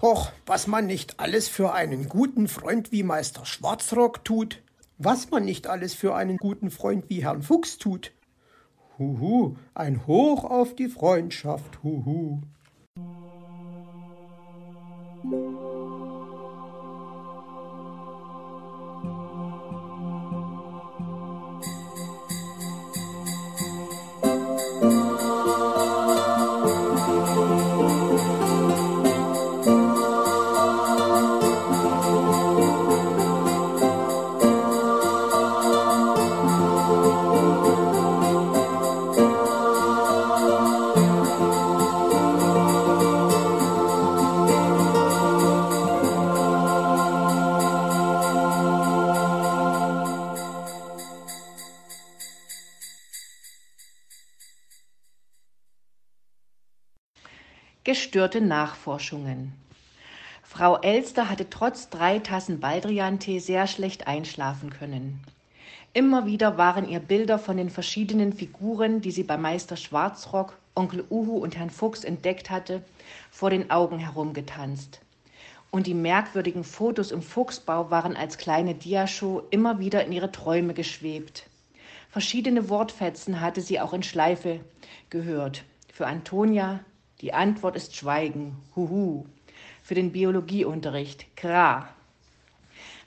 Och, was man nicht alles für einen guten Freund wie Meister Schwarzrock tut, was man nicht alles für einen guten Freund wie Herrn Fuchs tut. Huhu, ein Hoch auf die Freundschaft, huhu. Gestörte Nachforschungen. Frau Elster hatte trotz drei Tassen Baldriantee sehr schlecht einschlafen können. Immer wieder waren ihr Bilder von den verschiedenen Figuren, die sie bei Meister Schwarzrock, Onkel Uhu und Herrn Fuchs entdeckt hatte, vor den Augen herumgetanzt. Und die merkwürdigen Fotos im Fuchsbau waren als kleine Diashow immer wieder in ihre Träume geschwebt. Verschiedene Wortfetzen hatte sie auch in Schleife gehört. Für Antonia, die Antwort ist Schweigen. Huhu. Für den Biologieunterricht. Kra.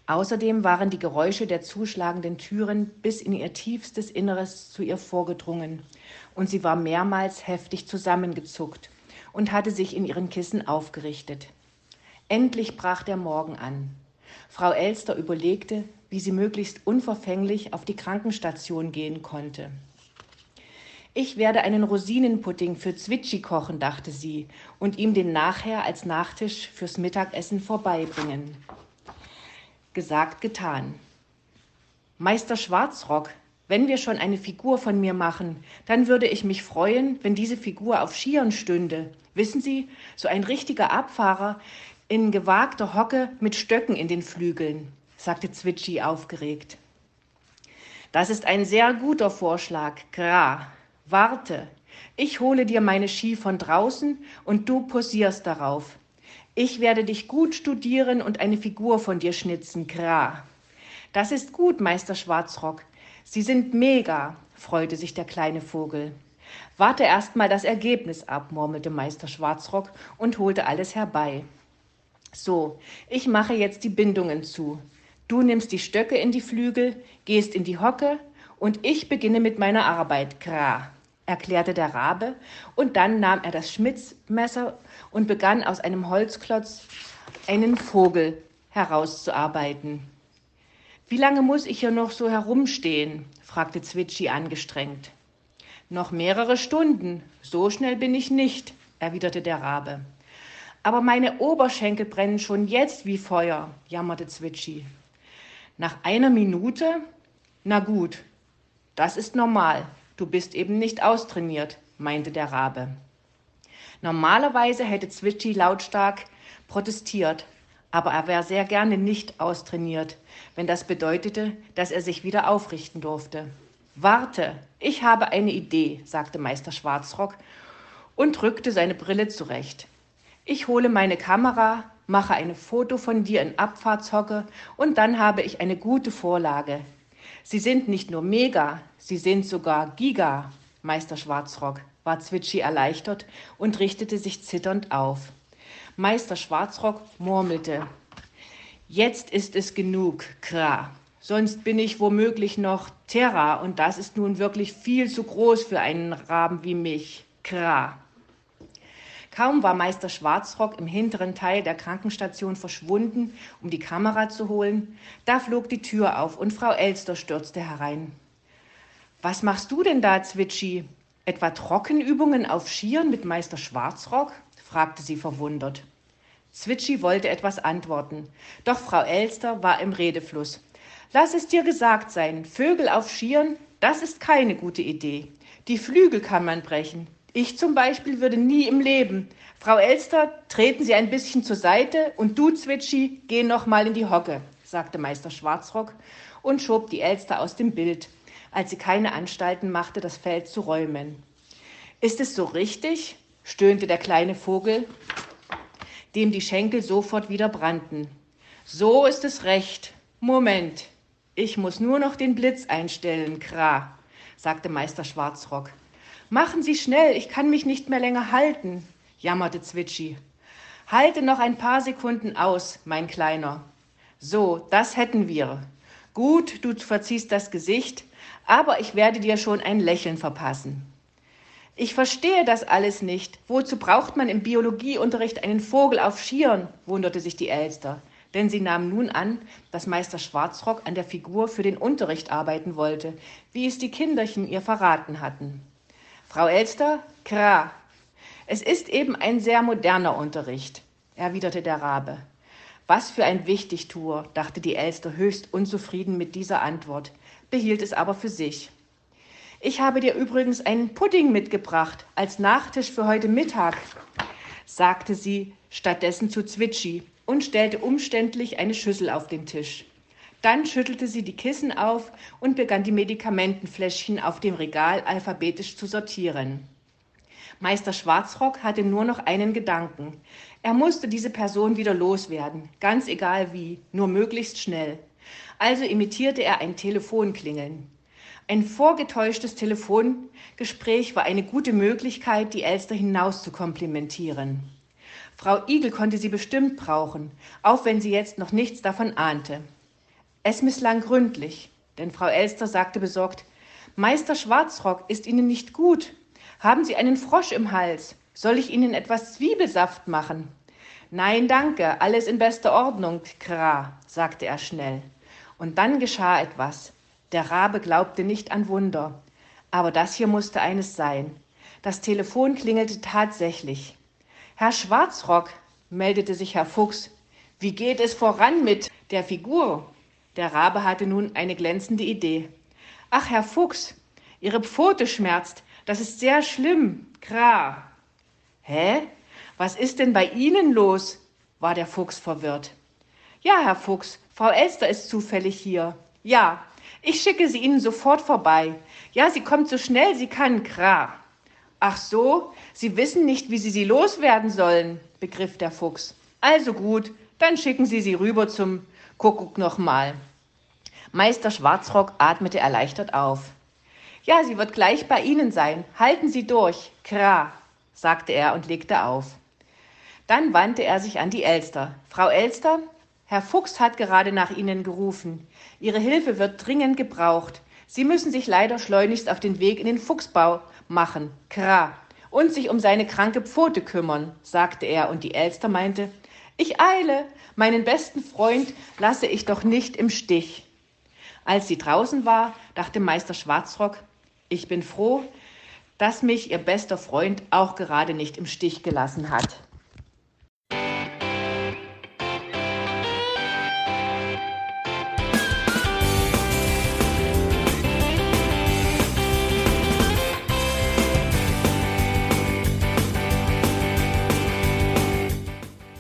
Außerdem waren die Geräusche der zuschlagenden Türen bis in ihr tiefstes Inneres zu ihr vorgedrungen, und sie war mehrmals heftig zusammengezuckt und hatte sich in ihren Kissen aufgerichtet. Endlich brach der Morgen an. Frau Elster überlegte, wie sie möglichst unverfänglich auf die Krankenstation gehen konnte. Ich werde einen Rosinenpudding für Zwitschi kochen, dachte sie, und ihm den nachher als Nachtisch fürs Mittagessen vorbeibringen. Gesagt, getan. Meister Schwarzrock, wenn wir schon eine Figur von mir machen, dann würde ich mich freuen, wenn diese Figur auf Skiern stünde. Wissen Sie, so ein richtiger Abfahrer in gewagter Hocke mit Stöcken in den Flügeln, sagte Zwitschi aufgeregt. Das ist ein sehr guter Vorschlag, Gra, Warte, ich hole dir meine Ski von draußen und du posierst darauf. Ich werde dich gut studieren und eine Figur von dir schnitzen, Kra. Das ist gut, Meister Schwarzrock. Sie sind mega, freute sich der kleine Vogel. Warte erst mal das Ergebnis ab, murmelte Meister Schwarzrock und holte alles herbei. So, ich mache jetzt die Bindungen zu. Du nimmst die Stöcke in die Flügel, gehst in die Hocke und ich beginne mit meiner Arbeit, Kra erklärte der Rabe, und dann nahm er das Schmitzmesser und begann aus einem Holzklotz einen Vogel herauszuarbeiten. Wie lange muss ich hier noch so herumstehen? fragte Zwitschi angestrengt. Noch mehrere Stunden, so schnell bin ich nicht, erwiderte der Rabe. Aber meine Oberschenkel brennen schon jetzt wie Feuer, jammerte Zwitschi. Nach einer Minute? Na gut, das ist normal, Du bist eben nicht austrainiert, meinte der Rabe. Normalerweise hätte Zwitschi lautstark protestiert, aber er wäre sehr gerne nicht austrainiert, wenn das bedeutete, dass er sich wieder aufrichten durfte. Warte, ich habe eine Idee, sagte Meister Schwarzrock und rückte seine Brille zurecht. Ich hole meine Kamera, mache ein Foto von dir in Abfahrtshocke und dann habe ich eine gute Vorlage. Sie sind nicht nur mega, sie sind sogar giga, Meister Schwarzrock, war Zwitschi erleichtert und richtete sich zitternd auf. Meister Schwarzrock murmelte. Jetzt ist es genug, Kra. Sonst bin ich womöglich noch Terra und das ist nun wirklich viel zu groß für einen Raben wie mich. Kra. Kaum war Meister Schwarzrock im hinteren Teil der Krankenstation verschwunden, um die Kamera zu holen, da flog die Tür auf und Frau Elster stürzte herein. Was machst du denn da, Zwitschi? Etwa Trockenübungen auf Skiern mit Meister Schwarzrock? fragte sie verwundert. Zwitschi wollte etwas antworten, doch Frau Elster war im Redefluss. Lass es dir gesagt sein, Vögel auf Skiern, das ist keine gute Idee. Die Flügel kann man brechen, ich zum Beispiel würde nie im Leben. Frau Elster, treten Sie ein bisschen zur Seite und du, Zwitschi, geh noch mal in die Hocke, sagte Meister Schwarzrock und schob die Elster aus dem Bild, als sie keine Anstalten machte, das Feld zu räumen. Ist es so richtig? stöhnte der kleine Vogel. dem die Schenkel sofort wieder brannten. So ist es recht. Moment, ich muss nur noch den Blitz einstellen, Kra, sagte Meister Schwarzrock. Machen Sie schnell, ich kann mich nicht mehr länger halten, jammerte Zwitschi. Halte noch ein paar Sekunden aus, mein Kleiner. So, das hätten wir. Gut, du verziehst das Gesicht, aber ich werde dir schon ein Lächeln verpassen. Ich verstehe das alles nicht. Wozu braucht man im Biologieunterricht einen Vogel auf Schieren? wunderte sich die Elster, denn sie nahm nun an, dass Meister Schwarzrock an der Figur für den Unterricht arbeiten wollte, wie es die Kinderchen ihr verraten hatten. Frau Elster, kra. Es ist eben ein sehr moderner Unterricht, erwiderte der Rabe. Was für ein Wichtigtuer, dachte die Elster höchst unzufrieden mit dieser Antwort, behielt es aber für sich. Ich habe dir übrigens einen Pudding mitgebracht als Nachtisch für heute Mittag, sagte sie stattdessen zu Zwitschi und stellte umständlich eine Schüssel auf den Tisch. Dann schüttelte sie die Kissen auf und begann die Medikamentenfläschchen auf dem Regal alphabetisch zu sortieren. Meister Schwarzrock hatte nur noch einen Gedanken. Er musste diese Person wieder loswerden, ganz egal wie, nur möglichst schnell. Also imitierte er ein Telefonklingeln. Ein vorgetäuschtes Telefongespräch war eine gute Möglichkeit, die Elster hinaus zu komplimentieren. Frau Igel konnte sie bestimmt brauchen, auch wenn sie jetzt noch nichts davon ahnte. Es misslang gründlich, denn Frau Elster sagte besorgt, Meister Schwarzrock, ist Ihnen nicht gut? Haben Sie einen Frosch im Hals? Soll ich Ihnen etwas Zwiebelsaft machen? Nein, danke, alles in bester Ordnung, Kra, sagte er schnell. Und dann geschah etwas. Der Rabe glaubte nicht an Wunder. Aber das hier musste eines sein. Das Telefon klingelte tatsächlich. Herr Schwarzrock, meldete sich Herr Fuchs, wie geht es voran mit der Figur? Der Rabe hatte nun eine glänzende Idee. Ach, Herr Fuchs, Ihre Pfote schmerzt. Das ist sehr schlimm. Kra. Hä? Was ist denn bei Ihnen los? war der Fuchs verwirrt. Ja, Herr Fuchs, Frau Elster ist zufällig hier. Ja, ich schicke sie Ihnen sofort vorbei. Ja, sie kommt so schnell sie kann. Kra. Ach so, Sie wissen nicht, wie Sie sie loswerden sollen, begriff der Fuchs. Also gut, dann schicken Sie sie rüber zum Kuckuck nochmal. Meister Schwarzrock atmete erleichtert auf. Ja, sie wird gleich bei Ihnen sein. Halten Sie durch. Kra, sagte er und legte auf. Dann wandte er sich an die Elster. Frau Elster, Herr Fuchs hat gerade nach Ihnen gerufen. Ihre Hilfe wird dringend gebraucht. Sie müssen sich leider schleunigst auf den Weg in den Fuchsbau machen. Kra. Und sich um seine kranke Pfote kümmern, sagte er, und die Elster meinte, ich eile, meinen besten Freund lasse ich doch nicht im Stich. Als sie draußen war, dachte Meister Schwarzrock, ich bin froh, dass mich ihr bester Freund auch gerade nicht im Stich gelassen hat.